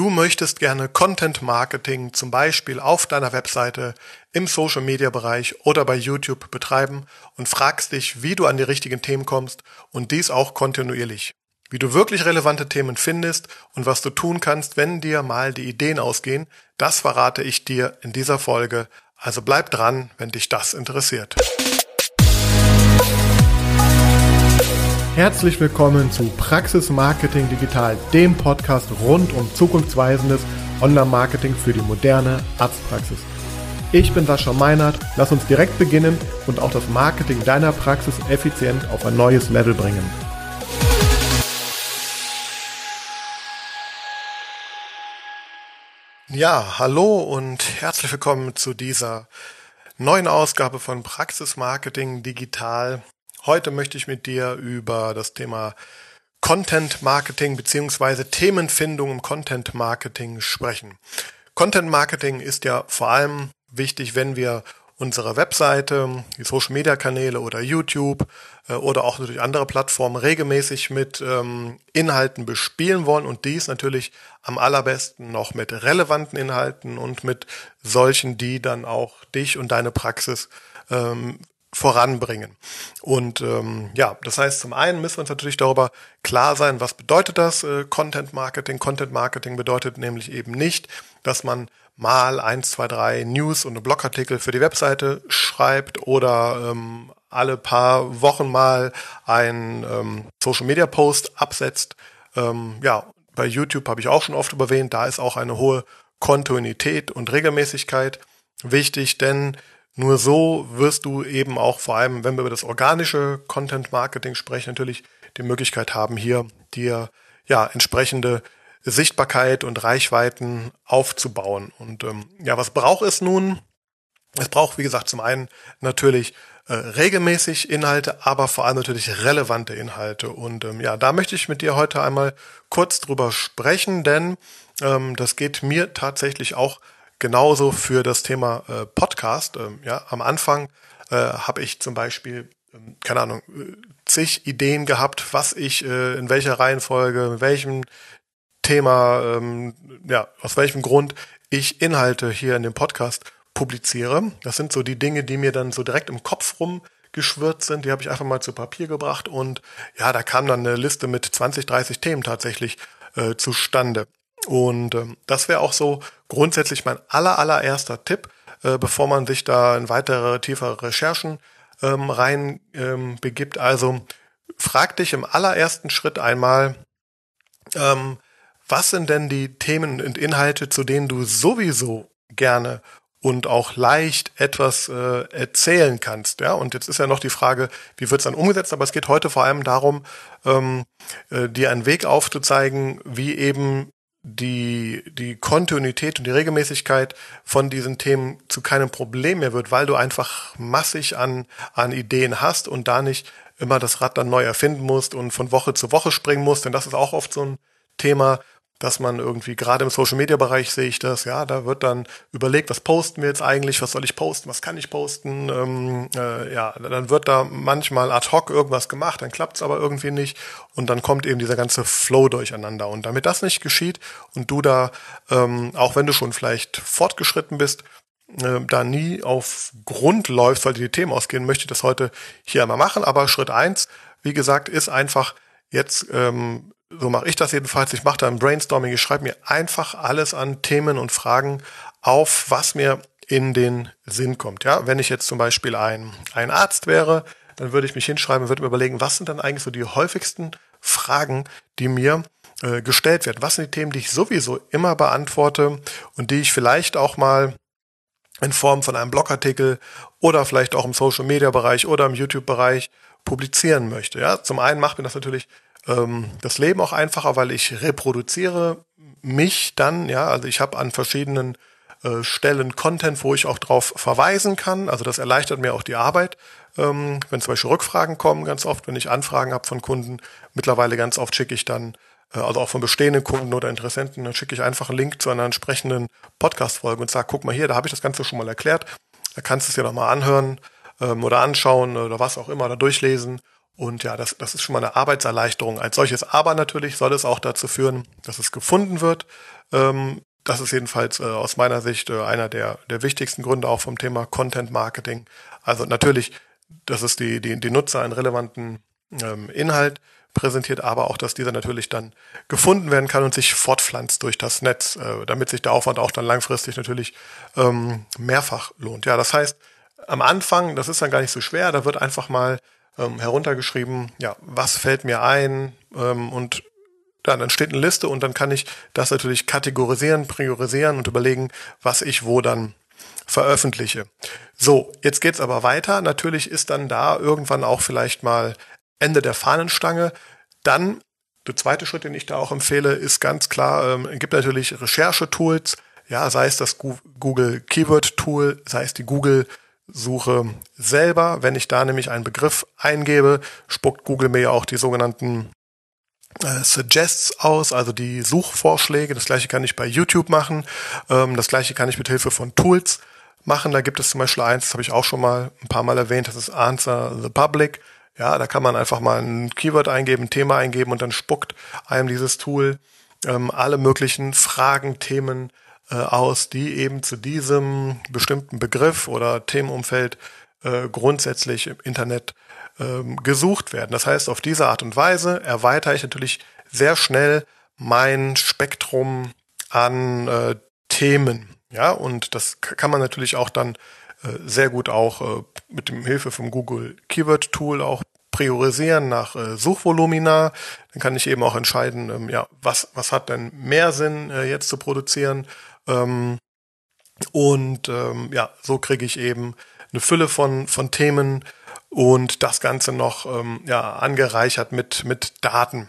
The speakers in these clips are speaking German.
Du möchtest gerne Content Marketing zum Beispiel auf deiner Webseite, im Social Media Bereich oder bei YouTube betreiben und fragst dich, wie du an die richtigen Themen kommst und dies auch kontinuierlich. Wie du wirklich relevante Themen findest und was du tun kannst, wenn dir mal die Ideen ausgehen, das verrate ich dir in dieser Folge. Also bleib dran, wenn dich das interessiert. Herzlich willkommen zu Praxis Marketing Digital, dem Podcast rund um zukunftsweisendes Online-Marketing für die moderne Arztpraxis. Ich bin Sascha Meinert, lass uns direkt beginnen und auch das Marketing deiner Praxis effizient auf ein neues Level bringen. Ja, hallo und herzlich willkommen zu dieser neuen Ausgabe von Praxis Marketing Digital. Heute möchte ich mit dir über das Thema Content Marketing beziehungsweise Themenfindung im Content Marketing sprechen. Content Marketing ist ja vor allem wichtig, wenn wir unsere Webseite, die Social Media Kanäle oder YouTube äh, oder auch natürlich andere Plattformen regelmäßig mit ähm, Inhalten bespielen wollen und dies natürlich am allerbesten noch mit relevanten Inhalten und mit solchen, die dann auch dich und deine Praxis ähm, voranbringen. Und ähm, ja, das heißt, zum einen müssen wir uns natürlich darüber klar sein, was bedeutet das äh, Content Marketing. Content Marketing bedeutet nämlich eben nicht, dass man mal eins, zwei, drei News und Blogartikel für die Webseite schreibt oder ähm, alle paar Wochen mal ein ähm, Social Media Post absetzt. Ähm, ja, bei YouTube habe ich auch schon oft erwähnt, da ist auch eine hohe Kontinuität und Regelmäßigkeit wichtig, denn nur so wirst du eben auch vor allem, wenn wir über das organische Content Marketing sprechen, natürlich die Möglichkeit haben, hier dir ja entsprechende Sichtbarkeit und Reichweiten aufzubauen. Und ähm, ja, was braucht es nun? Es braucht, wie gesagt, zum einen natürlich äh, regelmäßig Inhalte, aber vor allem natürlich relevante Inhalte. Und ähm, ja, da möchte ich mit dir heute einmal kurz drüber sprechen, denn ähm, das geht mir tatsächlich auch Genauso für das Thema äh, Podcast. Ähm, ja, am Anfang äh, habe ich zum Beispiel, ähm, keine Ahnung, äh, zig Ideen gehabt, was ich äh, in welcher Reihenfolge, in welchem Thema, ähm, ja, aus welchem Grund ich Inhalte hier in dem Podcast publiziere. Das sind so die Dinge, die mir dann so direkt im Kopf rumgeschwirrt sind. Die habe ich einfach mal zu Papier gebracht und ja, da kam dann eine Liste mit 20, 30 Themen tatsächlich äh, zustande. Und ähm, das wäre auch so grundsätzlich mein aller, allererster Tipp, äh, bevor man sich da in weitere, tiefere Recherchen ähm, rein ähm, begibt. Also frag dich im allerersten Schritt einmal, ähm, was sind denn die Themen und Inhalte, zu denen du sowieso gerne und auch leicht etwas äh, erzählen kannst. Ja, und jetzt ist ja noch die Frage, wie wird es dann umgesetzt? Aber es geht heute vor allem darum, ähm, äh, dir einen Weg aufzuzeigen, wie eben die, die Kontinuität und die Regelmäßigkeit von diesen Themen zu keinem Problem mehr wird, weil du einfach massig an, an Ideen hast und da nicht immer das Rad dann neu erfinden musst und von Woche zu Woche springen musst, denn das ist auch oft so ein Thema, dass man irgendwie, gerade im Social Media Bereich sehe ich das, ja, da wird dann überlegt, was posten wir jetzt eigentlich, was soll ich posten, was kann ich posten, ähm, äh, ja, dann wird da manchmal ad hoc irgendwas gemacht, dann klappt es aber irgendwie nicht und dann kommt eben dieser ganze Flow durcheinander. Und damit das nicht geschieht und du da, ähm, auch wenn du schon vielleicht fortgeschritten bist, äh, da nie auf Grund läufst, weil die Themen ausgehen, möchte ich das heute hier einmal machen, aber Schritt eins, wie gesagt, ist einfach jetzt ähm, so mache ich das jedenfalls. Ich mache da ein Brainstorming. Ich schreibe mir einfach alles an Themen und Fragen auf, was mir in den Sinn kommt. Ja, wenn ich jetzt zum Beispiel ein, ein Arzt wäre, dann würde ich mich hinschreiben und würde mir überlegen, was sind dann eigentlich so die häufigsten Fragen, die mir äh, gestellt werden? Was sind die Themen, die ich sowieso immer beantworte und die ich vielleicht auch mal in Form von einem Blogartikel oder vielleicht auch im Social Media Bereich oder im YouTube Bereich publizieren möchte. Ja, zum einen macht mir das natürlich ähm, das Leben auch einfacher, weil ich reproduziere mich dann, ja, also ich habe an verschiedenen äh, Stellen Content, wo ich auch drauf verweisen kann. Also das erleichtert mir auch die Arbeit. Ähm, wenn zum Beispiel Rückfragen kommen, ganz oft, wenn ich Anfragen habe von Kunden, mittlerweile ganz oft schicke ich dann, äh, also auch von bestehenden Kunden oder Interessenten, dann schicke ich einfach einen Link zu einer entsprechenden Podcast-Folge und sage, guck mal hier, da habe ich das Ganze schon mal erklärt. Da kannst du es dir nochmal anhören ähm, oder anschauen oder was auch immer, oder durchlesen. Und ja, das, das ist schon mal eine Arbeitserleichterung als solches. Aber natürlich soll es auch dazu führen, dass es gefunden wird. Ähm, das ist jedenfalls äh, aus meiner Sicht äh, einer der, der wichtigsten Gründe auch vom Thema Content Marketing. Also natürlich, dass es die, die, die Nutzer einen relevanten ähm, Inhalt präsentiert, aber auch, dass dieser natürlich dann gefunden werden kann und sich fortpflanzt durch das Netz, äh, damit sich der Aufwand auch dann langfristig natürlich ähm, mehrfach lohnt. Ja, das heißt, am Anfang, das ist dann gar nicht so schwer, da wird einfach mal ähm, heruntergeschrieben, ja, was fällt mir ein ähm, und dann steht eine Liste und dann kann ich das natürlich kategorisieren, priorisieren und überlegen, was ich wo dann veröffentliche. So, jetzt geht's aber weiter. Natürlich ist dann da irgendwann auch vielleicht mal Ende der Fahnenstange. Dann, der zweite Schritt, den ich da auch empfehle, ist ganz klar, ähm, gibt natürlich Recherchetools, ja, sei es das Google Keyword Tool, sei es die Google Suche selber. Wenn ich da nämlich einen Begriff eingebe, spuckt Google mir ja auch die sogenannten äh, Suggests aus, also die Suchvorschläge. Das gleiche kann ich bei YouTube machen. Ähm, das gleiche kann ich mit Hilfe von Tools machen. Da gibt es zum Beispiel eins, das habe ich auch schon mal ein paar Mal erwähnt, das ist Answer the Public. Ja, da kann man einfach mal ein Keyword eingeben, ein Thema eingeben und dann spuckt einem dieses Tool ähm, alle möglichen Fragen, Themen äh, aus, die eben zu diesem bestimmten Begriff oder Themenumfeld äh, grundsätzlich im Internet ähm, gesucht werden. Das heißt, auf diese Art und Weise erweitere ich natürlich sehr schnell mein Spektrum an äh, Themen. Ja, und das kann man natürlich auch dann äh, sehr gut auch äh, mit dem Hilfe vom Google Keyword Tool auch priorisieren nach äh, Suchvolumina. Dann kann ich eben auch entscheiden, ähm, ja, was, was hat denn mehr Sinn äh, jetzt zu produzieren. Ähm, und ähm, ja, so kriege ich eben eine Fülle von, von Themen und das Ganze noch ähm, ja, angereichert mit, mit Daten.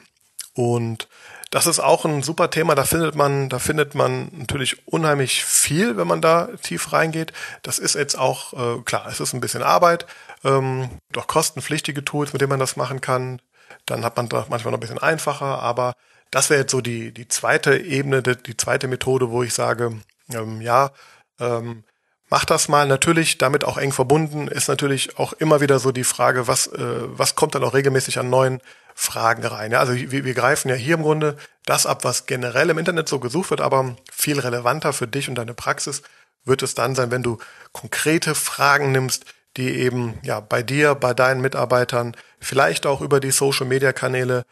Und das ist auch ein super Thema. Da findet man, da findet man natürlich unheimlich viel, wenn man da tief reingeht. Das ist jetzt auch äh, klar. Es ist ein bisschen Arbeit, ähm, doch kostenpflichtige Tools, mit denen man das machen kann. Dann hat man das manchmal noch ein bisschen einfacher. Aber das wäre jetzt so die die zweite Ebene, die, zweite Methode, wo ich sage, ähm, ja, ähm, mach das mal. Natürlich, damit auch eng verbunden ist natürlich auch immer wieder so die Frage, was, äh, was kommt dann auch regelmäßig an neuen Fragen rein. Ja, also wir, wir greifen ja hier im Grunde das ab, was generell im Internet so gesucht wird, aber viel relevanter für dich und deine Praxis wird es dann sein, wenn du konkrete Fragen nimmst, die eben ja bei dir, bei deinen Mitarbeitern, vielleicht auch über die Social Media Kanäle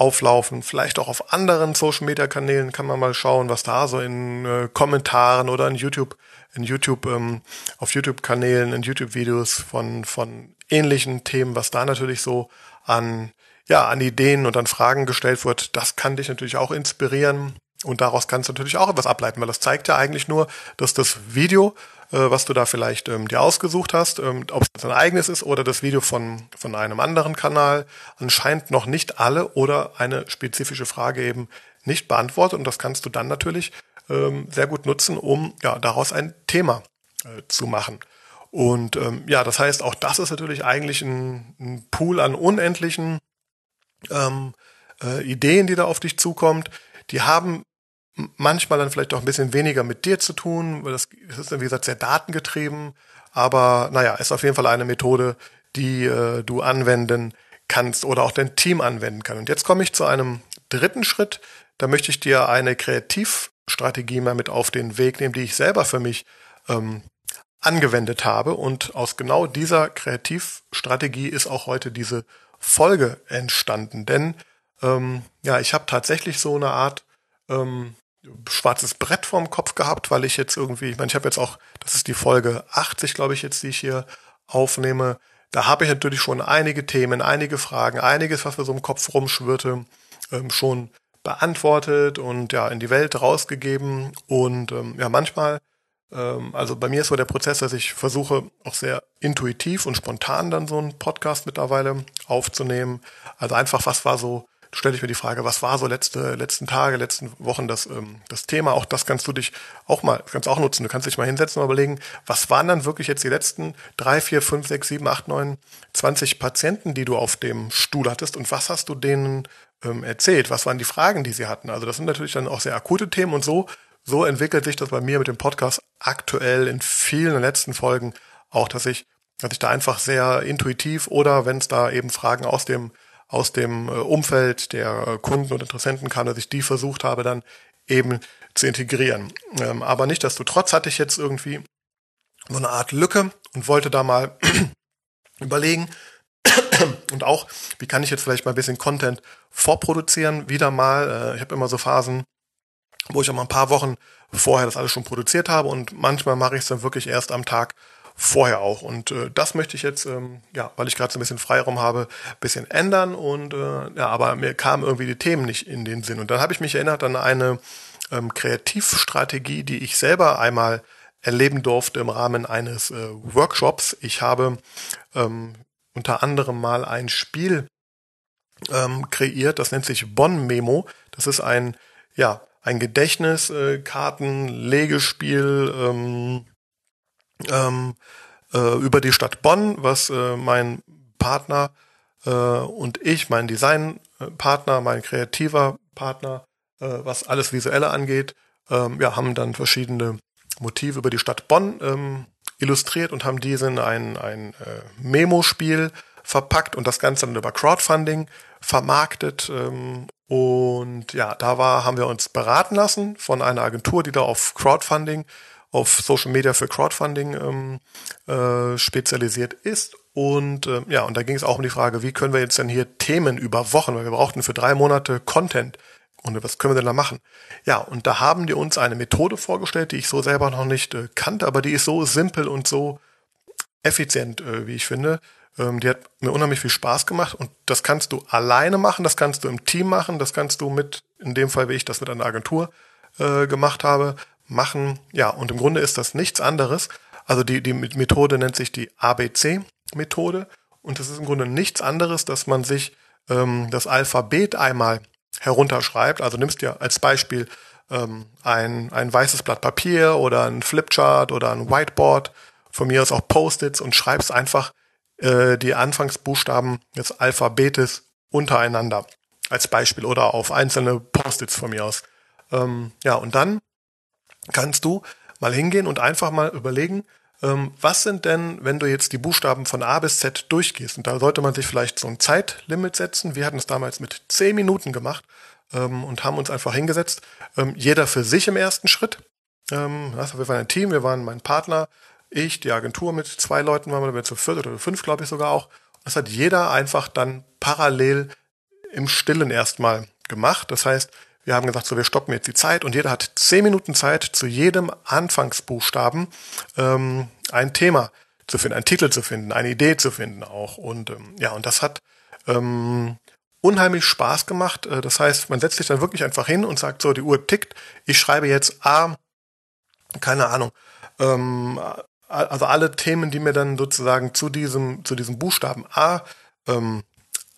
auflaufen, vielleicht auch auf anderen Social Media Kanälen kann man mal schauen, was da so in äh, Kommentaren oder in YouTube, in YouTube, ähm, auf YouTube Kanälen, in YouTube Videos von, von ähnlichen Themen, was da natürlich so an ja, an Ideen und an Fragen gestellt wird, das kann dich natürlich auch inspirieren. Und daraus kannst du natürlich auch etwas ableiten, weil das zeigt ja eigentlich nur, dass das Video, was du da vielleicht ähm, dir ausgesucht hast, ähm, ob es dein eigenes ist oder das Video von, von einem anderen Kanal, anscheinend noch nicht alle oder eine spezifische Frage eben nicht beantwortet. Und das kannst du dann natürlich ähm, sehr gut nutzen, um ja, daraus ein Thema äh, zu machen. Und ähm, ja, das heißt, auch das ist natürlich eigentlich ein, ein Pool an unendlichen ähm, äh, Ideen, die da auf dich zukommt, die haben manchmal dann vielleicht auch ein bisschen weniger mit dir zu tun, weil das, das ist wie gesagt, sehr datengetrieben, aber naja, ist auf jeden Fall eine Methode, die äh, du anwenden kannst oder auch dein Team anwenden kann. Und jetzt komme ich zu einem dritten Schritt, da möchte ich dir eine Kreativstrategie mal mit auf den Weg nehmen, die ich selber für mich ähm, angewendet habe. Und aus genau dieser Kreativstrategie ist auch heute diese Folge entstanden. Denn ähm, ja, ich habe tatsächlich so eine Art ähm, schwarzes Brett vorm Kopf gehabt, weil ich jetzt irgendwie, ich meine, ich habe jetzt auch, das ist die Folge 80, glaube ich, jetzt, die ich hier aufnehme. Da habe ich natürlich schon einige Themen, einige Fragen, einiges, was mir so im Kopf rumschwirrte, ähm, schon beantwortet und ja in die Welt rausgegeben. Und ähm, ja, manchmal ähm, also bei mir ist so der Prozess, dass ich versuche, auch sehr intuitiv und spontan dann so einen Podcast mittlerweile aufzunehmen. Also einfach, was war so, stelle ich mir die Frage, was war so letzte, letzten Tage, letzten Wochen das, ähm, das Thema? Auch das kannst du dich auch mal, kannst auch nutzen. Du kannst dich mal hinsetzen und überlegen, was waren dann wirklich jetzt die letzten drei, vier, fünf, sechs, sieben, acht, neun, zwanzig Patienten, die du auf dem Stuhl hattest und was hast du denen ähm, erzählt? Was waren die Fragen, die sie hatten? Also das sind natürlich dann auch sehr akute Themen und so so entwickelt sich das bei mir mit dem Podcast aktuell in vielen letzten Folgen auch, dass ich, dass ich da einfach sehr intuitiv oder wenn es da eben Fragen aus dem aus dem äh, Umfeld der Kunden und Interessenten kam, dass ich die versucht habe dann eben zu integrieren. Ähm, aber nicht, dass du trotz hatte ich jetzt irgendwie so eine Art Lücke und wollte da mal überlegen und auch, wie kann ich jetzt vielleicht mal ein bisschen Content vorproduzieren, wieder mal. Äh, ich habe immer so Phasen, wo ich auch mal ein paar Wochen vorher das alles schon produziert habe und manchmal mache ich es dann wirklich erst am Tag vorher auch. Und äh, das möchte ich jetzt, ähm, ja, weil ich gerade so ein bisschen Freiraum habe, bisschen ändern. Und äh, ja, aber mir kamen irgendwie die Themen nicht in den Sinn. Und dann habe ich mich erinnert an eine ähm, Kreativstrategie, die ich selber einmal erleben durfte im Rahmen eines äh, Workshops. Ich habe ähm, unter anderem mal ein Spiel ähm, kreiert, das nennt sich Bonn Memo. Das ist ein, ja, ein Gedächtniskarten-Legespiel ähm, ähm, äh, über die Stadt Bonn, was äh, mein Partner äh, und ich, mein Designpartner, mein kreativer Partner, äh, was alles Visuelle angeht, ähm, ja, haben dann verschiedene Motive über die Stadt Bonn ähm, illustriert und haben diese in ein, ein äh, Memo-Spiel verpackt und das Ganze dann über Crowdfunding vermarktet. Ähm, und ja, da war, haben wir uns beraten lassen von einer Agentur, die da auf Crowdfunding, auf Social Media für Crowdfunding ähm, äh, spezialisiert ist. Und äh, ja, und da ging es auch um die Frage, wie können wir jetzt denn hier Themen über Wochen, weil wir brauchten für drei Monate Content und was können wir denn da machen? Ja, und da haben die uns eine Methode vorgestellt, die ich so selber noch nicht äh, kannte, aber die ist so simpel und so effizient, äh, wie ich finde. Ähm, die hat mir unheimlich viel Spaß gemacht und das kannst du alleine machen, das kannst du im Team machen, das kannst du mit, in dem Fall, wie ich das mit einer Agentur äh, gemacht habe, machen. Ja, und im Grunde ist das nichts anderes. Also die, die Methode nennt sich die ABC-Methode und das ist im Grunde nichts anderes, dass man sich ähm, das Alphabet einmal herunterschreibt. Also nimmst dir als Beispiel ähm, ein, ein weißes Blatt Papier oder ein Flipchart oder ein Whiteboard, von mir aus auch Post-its und schreibst einfach äh, die Anfangsbuchstaben des Alphabetes untereinander als Beispiel oder auf einzelne Post-its von mir aus. Ähm, ja, und dann kannst du mal hingehen und einfach mal überlegen, ähm, was sind denn, wenn du jetzt die Buchstaben von A bis Z durchgehst? Und da sollte man sich vielleicht so ein Zeitlimit setzen. Wir hatten es damals mit zehn Minuten gemacht ähm, und haben uns einfach hingesetzt. Ähm, jeder für sich im ersten Schritt. Wir waren ein Team, wir waren mein Partner, ich, die Agentur mit zwei Leuten waren wir zu viert oder fünf, glaube ich sogar auch. Das hat jeder einfach dann parallel im Stillen erstmal gemacht. Das heißt, wir haben gesagt, so, wir stoppen jetzt die Zeit und jeder hat zehn Minuten Zeit, zu jedem Anfangsbuchstaben ähm, ein Thema zu finden, einen Titel zu finden, eine Idee zu finden auch. Und ähm, ja, und das hat ähm, unheimlich Spaß gemacht. Äh, das heißt, man setzt sich dann wirklich einfach hin und sagt so, die Uhr tickt, ich schreibe jetzt A, keine Ahnung, ähm, also alle Themen, die mir dann sozusagen zu diesem, zu diesem Buchstaben A ähm,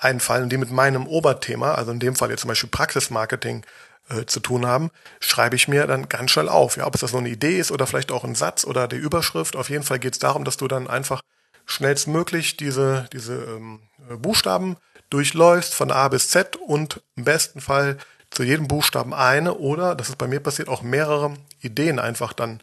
einfallen, die mit meinem Oberthema, also in dem Fall jetzt zum Beispiel Praxismarketing, äh, zu tun haben, schreibe ich mir dann ganz schnell auf. Ja, ob es das nur eine Idee ist oder vielleicht auch ein Satz oder die Überschrift. Auf jeden Fall geht es darum, dass du dann einfach schnellstmöglich diese, diese ähm, Buchstaben durchläufst von A bis Z und im besten Fall zu jedem Buchstaben eine oder, das ist bei mir passiert, auch mehrere Ideen einfach dann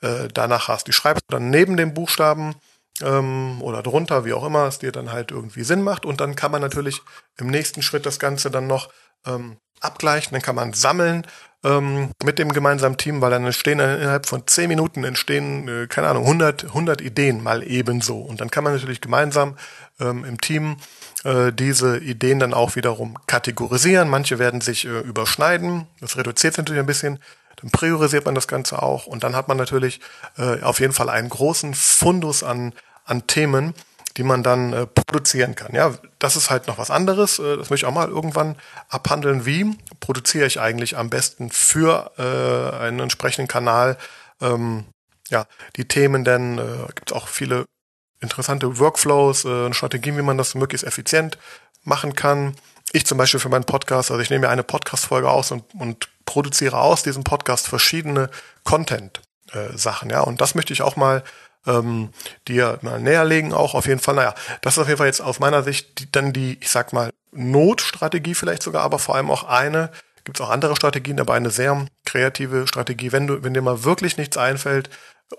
äh, danach hast. Die schreibst du dann neben dem Buchstaben ähm, oder drunter, wie auch immer es dir dann halt irgendwie Sinn macht. Und dann kann man natürlich im nächsten Schritt das Ganze dann noch ähm, abgleichen, dann kann man sammeln ähm, mit dem gemeinsamen Team, weil dann entstehen dann innerhalb von zehn Minuten entstehen, äh, keine Ahnung, 100, 100 Ideen mal ebenso. Und dann kann man natürlich gemeinsam ähm, im Team äh, diese Ideen dann auch wiederum kategorisieren. Manche werden sich äh, überschneiden, das reduziert sich natürlich ein bisschen. Dann priorisiert man das Ganze auch und dann hat man natürlich äh, auf jeden Fall einen großen Fundus an an Themen, die man dann äh, produzieren kann. Ja, das ist halt noch was anderes. Äh, das möchte ich auch mal irgendwann abhandeln. Wie produziere ich eigentlich am besten für äh, einen entsprechenden Kanal ähm, ja, die Themen, denn äh, gibt es auch viele interessante Workflows, äh, Strategien, wie man das möglichst effizient machen kann. Ich zum Beispiel für meinen Podcast, also ich nehme mir eine Podcast-Folge aus und, und produziere aus diesem Podcast verschiedene Content-Sachen, äh, ja. Und das möchte ich auch mal ähm, dir mal näher legen auch auf jeden Fall. Naja, das ist auf jeden Fall jetzt aus meiner Sicht die, dann die, ich sag mal, Notstrategie vielleicht sogar, aber vor allem auch eine, gibt es auch andere Strategien, aber eine sehr kreative Strategie, wenn du, wenn dir mal wirklich nichts einfällt,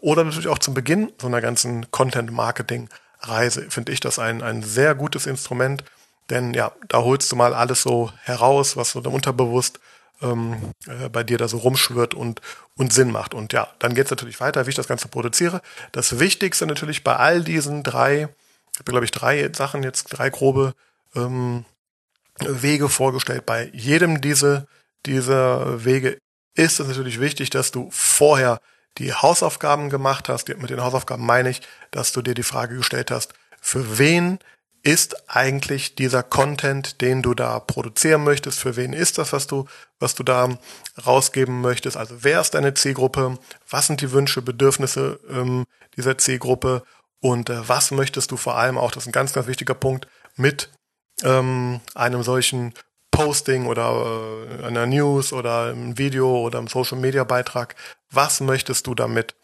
oder natürlich auch zum Beginn so einer ganzen Content-Marketing-Reise, finde ich das ein, ein sehr gutes Instrument, denn ja, da holst du mal alles so heraus, was so unterbewusst ähm, äh, bei dir da so rumschwirrt und, und Sinn macht. Und ja, dann geht es natürlich weiter, wie ich das Ganze produziere. Das Wichtigste natürlich bei all diesen drei, ich habe glaube ich drei Sachen, jetzt drei grobe ähm, Wege vorgestellt. Bei jedem diese, dieser Wege ist es natürlich wichtig, dass du vorher die Hausaufgaben gemacht hast. Mit den Hausaufgaben meine ich, dass du dir die Frage gestellt hast, für wen ist eigentlich dieser Content, den du da produzieren möchtest? Für wen ist das, was du, was du da rausgeben möchtest? Also wer ist deine Zielgruppe? Was sind die Wünsche, Bedürfnisse ähm, dieser Zielgruppe? Und äh, was möchtest du vor allem auch, das ist ein ganz, ganz wichtiger Punkt, mit ähm, einem solchen Posting oder äh, einer News oder einem Video oder einem Social Media Beitrag, was möchtest du damit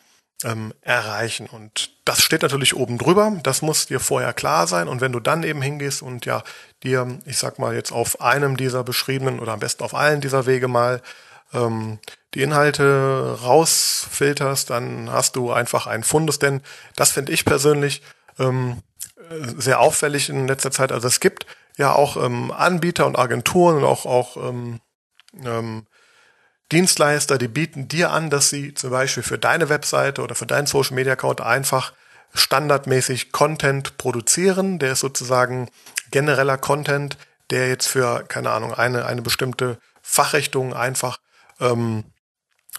ähm, erreichen? Und das steht natürlich oben drüber, das muss dir vorher klar sein. Und wenn du dann eben hingehst und ja dir, ich sag mal jetzt auf einem dieser beschriebenen oder am besten auf allen dieser Wege mal ähm, die Inhalte rausfilterst, dann hast du einfach ein Fundes, denn das finde ich persönlich ähm, sehr auffällig in letzter Zeit. Also es gibt ja auch ähm, Anbieter und Agenturen und auch, auch ähm, ähm, Dienstleister, die bieten dir an, dass sie zum Beispiel für deine Webseite oder für deinen Social Media Account einfach standardmäßig Content produzieren. Der ist sozusagen genereller Content, der jetzt für, keine Ahnung, eine, eine bestimmte Fachrichtung einfach ähm,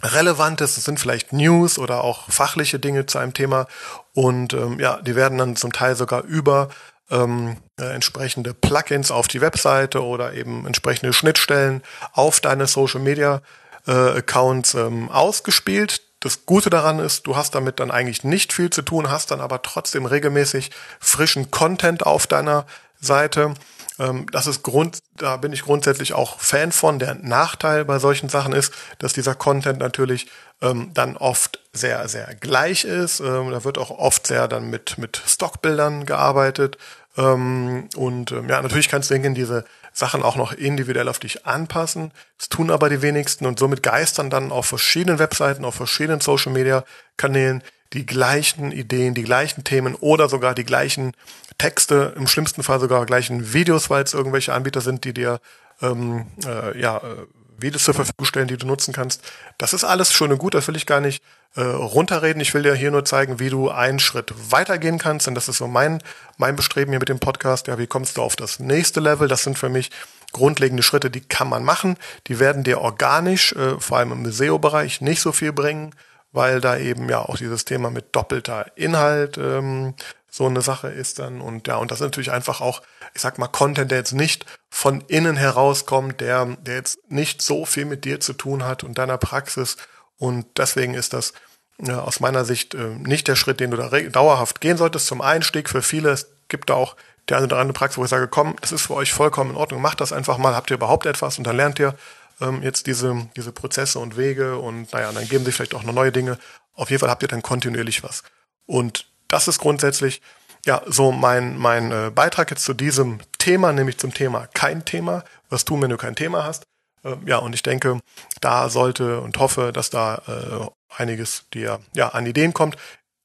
relevant ist. Es sind vielleicht News oder auch fachliche Dinge zu einem Thema. Und ähm, ja, die werden dann zum Teil sogar über ähm, äh, entsprechende Plugins auf die Webseite oder eben entsprechende Schnittstellen auf deine Social Media äh, Accounts ähm, ausgespielt. Das Gute daran ist, du hast damit dann eigentlich nicht viel zu tun, hast dann aber trotzdem regelmäßig frischen Content auf deiner Seite. Ähm, das ist Grund, da bin ich grundsätzlich auch Fan von. Der Nachteil bei solchen Sachen ist, dass dieser Content natürlich ähm, dann oft sehr, sehr gleich ist. Ähm, da wird auch oft sehr dann mit, mit Stockbildern gearbeitet. Ähm, und ähm, ja, natürlich kannst du hingehen, diese Sachen auch noch individuell auf dich anpassen. Das tun aber die wenigsten und somit geistern dann auf verschiedenen Webseiten, auf verschiedenen Social Media Kanälen die gleichen Ideen, die gleichen Themen oder sogar die gleichen Texte, im schlimmsten Fall sogar gleichen Videos, weil es irgendwelche Anbieter sind, die dir ähm, äh, ja, äh, Videos zur Verfügung stellen, die du nutzen kannst. Das ist alles schön und gut, das will ich gar nicht äh, runterreden. Ich will dir hier nur zeigen, wie du einen Schritt weitergehen kannst. Und das ist so mein, mein Bestreben hier mit dem Podcast. Ja, wie kommst du auf das nächste Level? Das sind für mich grundlegende Schritte, die kann man machen. Die werden dir organisch, äh, vor allem im SEO-Bereich, nicht so viel bringen, weil da eben ja auch dieses Thema mit doppelter Inhalt ähm, so eine Sache ist dann. Und ja, und das ist natürlich einfach auch, ich sag mal, Content, der jetzt nicht von innen herauskommt, der, der jetzt nicht so viel mit dir zu tun hat und deiner Praxis. Und deswegen ist das ja, aus meiner Sicht äh, nicht der Schritt, den du da dauerhaft gehen solltest zum Einstieg. Für viele, es gibt da auch der eine oder andere Praxis, wo ich sage, komm, das ist für euch vollkommen in Ordnung, macht das einfach mal, habt ihr überhaupt etwas und dann lernt ihr ähm, jetzt diese, diese Prozesse und Wege und naja, dann geben sich vielleicht auch noch neue Dinge. Auf jeden Fall habt ihr dann kontinuierlich was. Und das ist grundsätzlich ja so mein, mein äh, Beitrag jetzt zu diesem Thema, nämlich zum Thema kein Thema. Was tun, wenn du kein Thema hast? Äh, ja, und ich denke, da sollte und hoffe, dass da äh, einiges dir ja an Ideen kommt.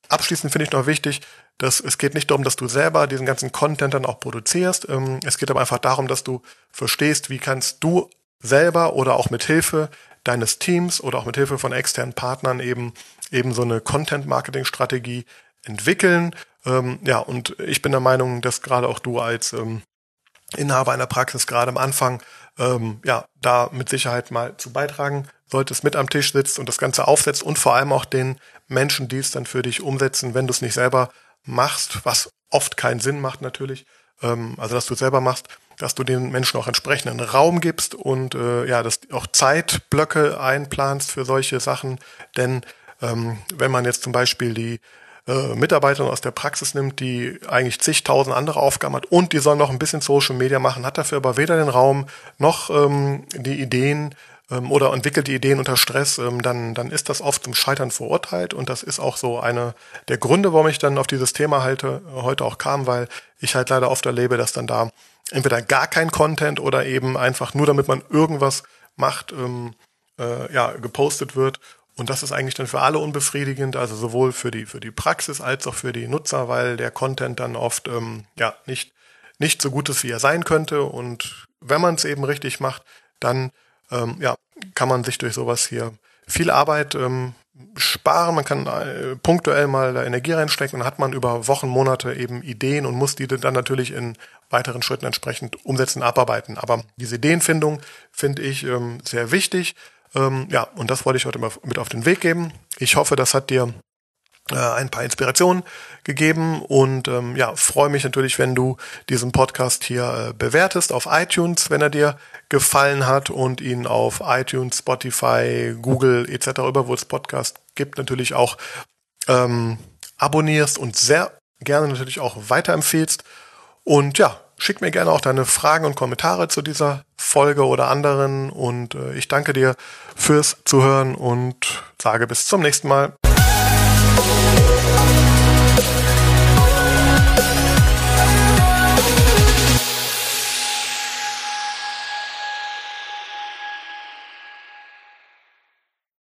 Abschließend finde ich noch wichtig, dass es geht nicht darum, dass du selber diesen ganzen Content dann auch produzierst. Ähm, es geht aber einfach darum, dass du verstehst, wie kannst du selber oder auch mit Hilfe deines Teams oder auch mit Hilfe von externen Partnern eben eben so eine Content-Marketing-Strategie entwickeln. Ähm, ja, und ich bin der Meinung, dass gerade auch du als ähm, Inhaber einer Praxis gerade am Anfang ähm, ja da mit Sicherheit mal zu beitragen solltest, mit am Tisch sitzt und das Ganze aufsetzt und vor allem auch den Menschen, die es dann für dich umsetzen, wenn du es nicht selber machst, was oft keinen Sinn macht natürlich, ähm, also dass du es selber machst, dass du den Menschen auch entsprechenden Raum gibst und äh, ja, dass auch Zeitblöcke einplanst für solche Sachen. Denn ähm, wenn man jetzt zum Beispiel die äh, Mitarbeiterin aus der Praxis nimmt, die eigentlich zigtausend andere Aufgaben hat und die soll noch ein bisschen Social Media machen, hat dafür aber weder den Raum noch ähm, die Ideen ähm, oder entwickelt die Ideen unter Stress, ähm, dann, dann ist das oft zum Scheitern verurteilt und das ist auch so eine der Gründe, warum ich dann auf dieses Thema halte, heute auch kam, weil ich halt leider oft erlebe, dass dann da entweder gar kein Content oder eben einfach nur damit man irgendwas macht, ähm, äh, ja, gepostet wird. Und das ist eigentlich dann für alle unbefriedigend, also sowohl für die, für die Praxis als auch für die Nutzer, weil der Content dann oft ähm, ja nicht, nicht so gut ist, wie er sein könnte. Und wenn man es eben richtig macht, dann ähm, ja, kann man sich durch sowas hier viel Arbeit ähm, sparen, man kann äh, punktuell mal da Energie reinstecken und hat man über Wochen, Monate eben Ideen und muss die dann natürlich in weiteren Schritten entsprechend umsetzen, abarbeiten. Aber diese Ideenfindung finde ich ähm, sehr wichtig. Ähm, ja, und das wollte ich heute mal mit auf den Weg geben. Ich hoffe, das hat dir äh, ein paar Inspirationen gegeben und ähm, ja, freue mich natürlich, wenn du diesen Podcast hier äh, bewertest auf iTunes, wenn er dir gefallen hat und ihn auf iTunes, Spotify, Google etc., über wo es Podcast gibt, natürlich auch ähm, abonnierst und sehr gerne natürlich auch weiterempfehlst. Und ja, schick mir gerne auch deine Fragen und Kommentare zu dieser Folge oder anderen und äh, ich danke dir fürs Zuhören und sage bis zum nächsten Mal.